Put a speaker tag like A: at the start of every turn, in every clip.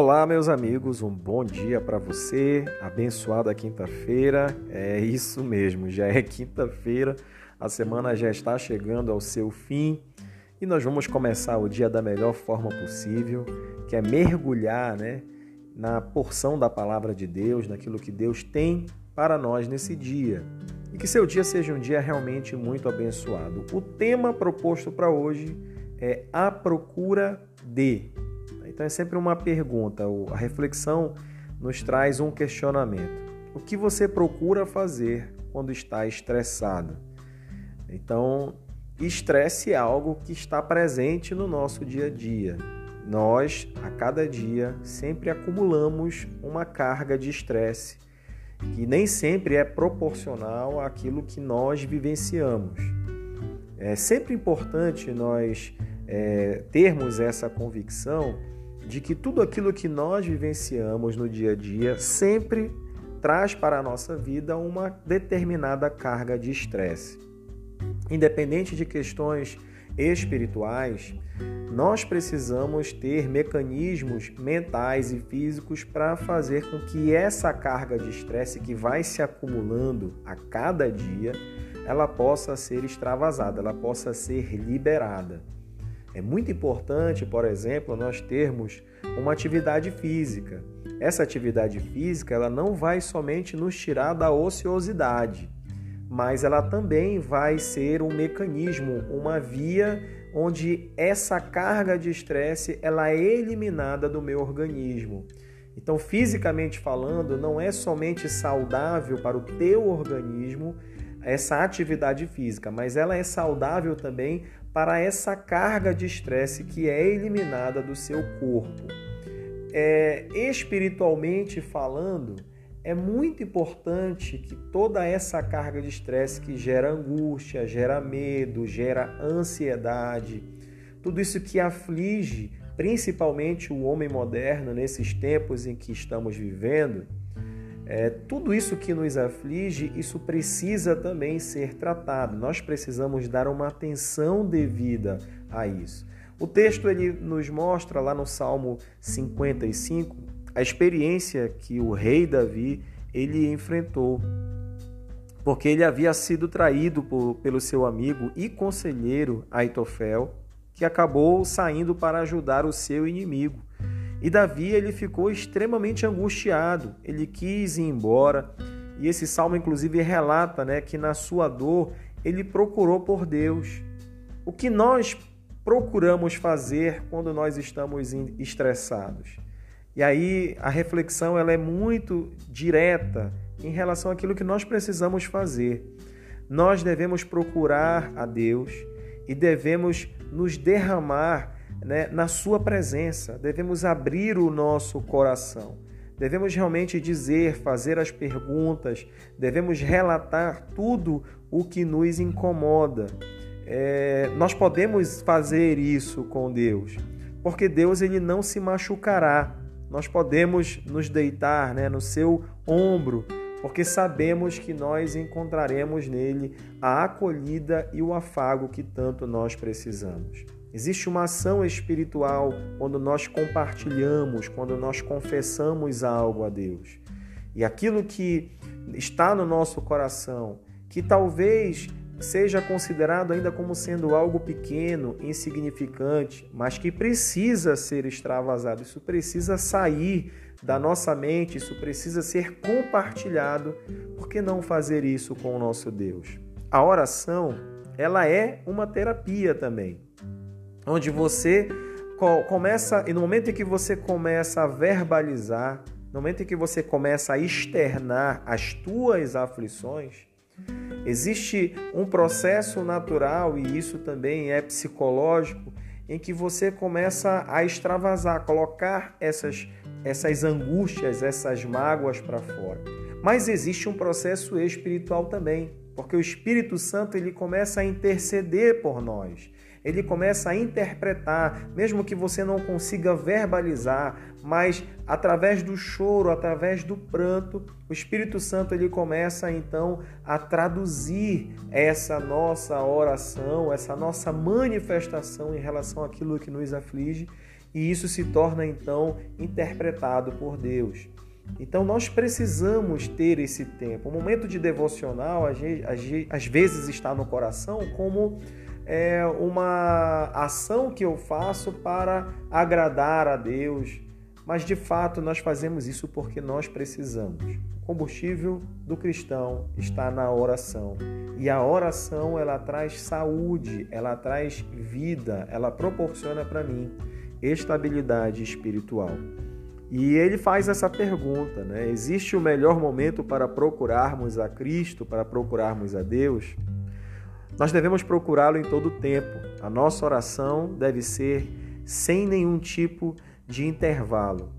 A: Olá, meus amigos, um bom dia para você. Abençoada quinta-feira. É isso mesmo, já é quinta-feira. A semana já está chegando ao seu fim e nós vamos começar o dia da melhor forma possível, que é mergulhar, né, na porção da palavra de Deus, naquilo que Deus tem para nós nesse dia. E que seu dia seja um dia realmente muito abençoado. O tema proposto para hoje é a procura de então é sempre uma pergunta, a reflexão nos traz um questionamento. O que você procura fazer quando está estressado? Então, estresse é algo que está presente no nosso dia a dia. Nós, a cada dia, sempre acumulamos uma carga de estresse que nem sempre é proporcional àquilo que nós vivenciamos. É sempre importante nós é, termos essa convicção de que tudo aquilo que nós vivenciamos no dia a dia sempre traz para a nossa vida uma determinada carga de estresse. Independente de questões espirituais, nós precisamos ter mecanismos mentais e físicos para fazer com que essa carga de estresse que vai se acumulando a cada dia, ela possa ser extravasada, ela possa ser liberada. É muito importante, por exemplo, nós termos uma atividade física. Essa atividade física ela não vai somente nos tirar da ociosidade, mas ela também vai ser um mecanismo, uma via onde essa carga de estresse ela é eliminada do meu organismo. Então, fisicamente falando, não é somente saudável para o teu organismo essa atividade física, mas ela é saudável também para essa carga de estresse que é eliminada do seu corpo. É, espiritualmente falando, é muito importante que toda essa carga de estresse que gera angústia, gera medo, gera ansiedade, tudo isso que aflige principalmente o homem moderno nesses tempos em que estamos vivendo, é, tudo isso que nos aflige, isso precisa também ser tratado. Nós precisamos dar uma atenção devida a isso. O texto ele nos mostra lá no Salmo 55 a experiência que o rei Davi ele enfrentou, porque ele havia sido traído por, pelo seu amigo e conselheiro Aitofel, que acabou saindo para ajudar o seu inimigo. E Davi ele ficou extremamente angustiado, ele quis ir embora. E esse salmo inclusive relata, né, que na sua dor ele procurou por Deus. O que nós procuramos fazer quando nós estamos estressados? E aí a reflexão ela é muito direta em relação àquilo que nós precisamos fazer. Nós devemos procurar a Deus e devemos nos derramar né, na Sua presença, devemos abrir o nosso coração, devemos realmente dizer, fazer as perguntas, devemos relatar tudo o que nos incomoda. É, nós podemos fazer isso com Deus, porque Deus ele não se machucará. Nós podemos nos deitar né, no seu ombro, porque sabemos que nós encontraremos nele a acolhida e o afago que tanto nós precisamos. Existe uma ação espiritual quando nós compartilhamos, quando nós confessamos algo a Deus. E aquilo que está no nosso coração, que talvez seja considerado ainda como sendo algo pequeno, insignificante, mas que precisa ser extravasado, isso precisa sair da nossa mente, isso precisa ser compartilhado. Por que não fazer isso com o nosso Deus? A oração, ela é uma terapia também onde você começa, e no momento em que você começa a verbalizar, no momento em que você começa a externar as tuas aflições, existe um processo natural e isso também é psicológico em que você começa a extravasar, colocar essas essas angústias, essas mágoas para fora. Mas existe um processo espiritual também, porque o Espírito Santo ele começa a interceder por nós ele começa a interpretar, mesmo que você não consiga verbalizar, mas através do choro, através do pranto, o Espírito Santo ele começa então a traduzir essa nossa oração, essa nossa manifestação em relação àquilo que nos aflige, e isso se torna então interpretado por Deus. Então nós precisamos ter esse tempo. O momento de devocional às vezes está no coração como é, uma ação que eu faço para agradar a Deus, mas de fato nós fazemos isso porque nós precisamos. O combustível do cristão está na oração. E a oração ela traz saúde, ela traz vida, ela proporciona para mim estabilidade espiritual. E ele faz essa pergunta, né? Existe o melhor momento para procurarmos a Cristo, para procurarmos a Deus? Nós devemos procurá-lo em todo o tempo. A nossa oração deve ser sem nenhum tipo de intervalo.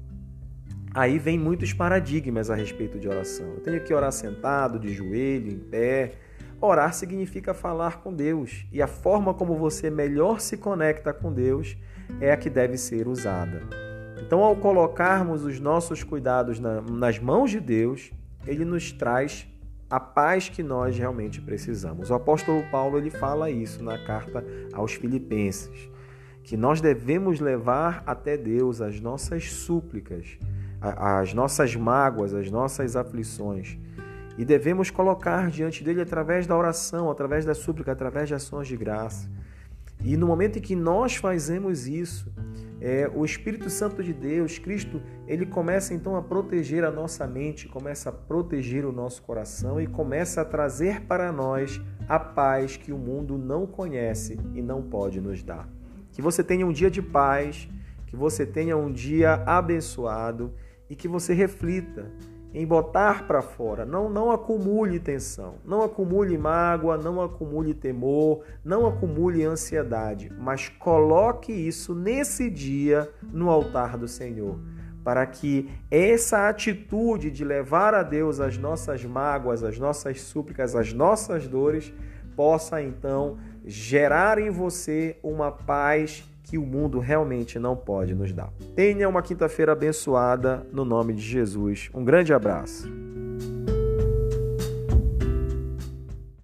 A: Aí vem muitos paradigmas a respeito de oração. Eu tenho que orar sentado, de joelho, em pé. Orar significa falar com Deus, e a forma como você melhor se conecta com Deus é a que deve ser usada. Então, ao colocarmos os nossos cuidados na, nas mãos de Deus, ele nos traz a paz que nós realmente precisamos. O apóstolo Paulo ele fala isso na carta aos Filipenses, que nós devemos levar até Deus as nossas súplicas, as nossas mágoas, as nossas aflições. E devemos colocar diante dele através da oração, através da súplica, através de ações de graça. E no momento em que nós fazemos isso, é, o Espírito Santo de Deus, Cristo, ele começa então a proteger a nossa mente, começa a proteger o nosso coração e começa a trazer para nós a paz que o mundo não conhece e não pode nos dar. Que você tenha um dia de paz, que você tenha um dia abençoado e que você reflita em botar para fora. Não, não acumule tensão, não acumule mágoa, não acumule temor, não acumule ansiedade, mas coloque isso nesse dia no altar do Senhor. Para que essa atitude de levar a Deus as nossas mágoas, as nossas súplicas, as nossas dores, possa então gerar em você uma paz que o mundo realmente não pode nos dar. Tenha uma quinta-feira abençoada no nome de Jesus. Um grande abraço.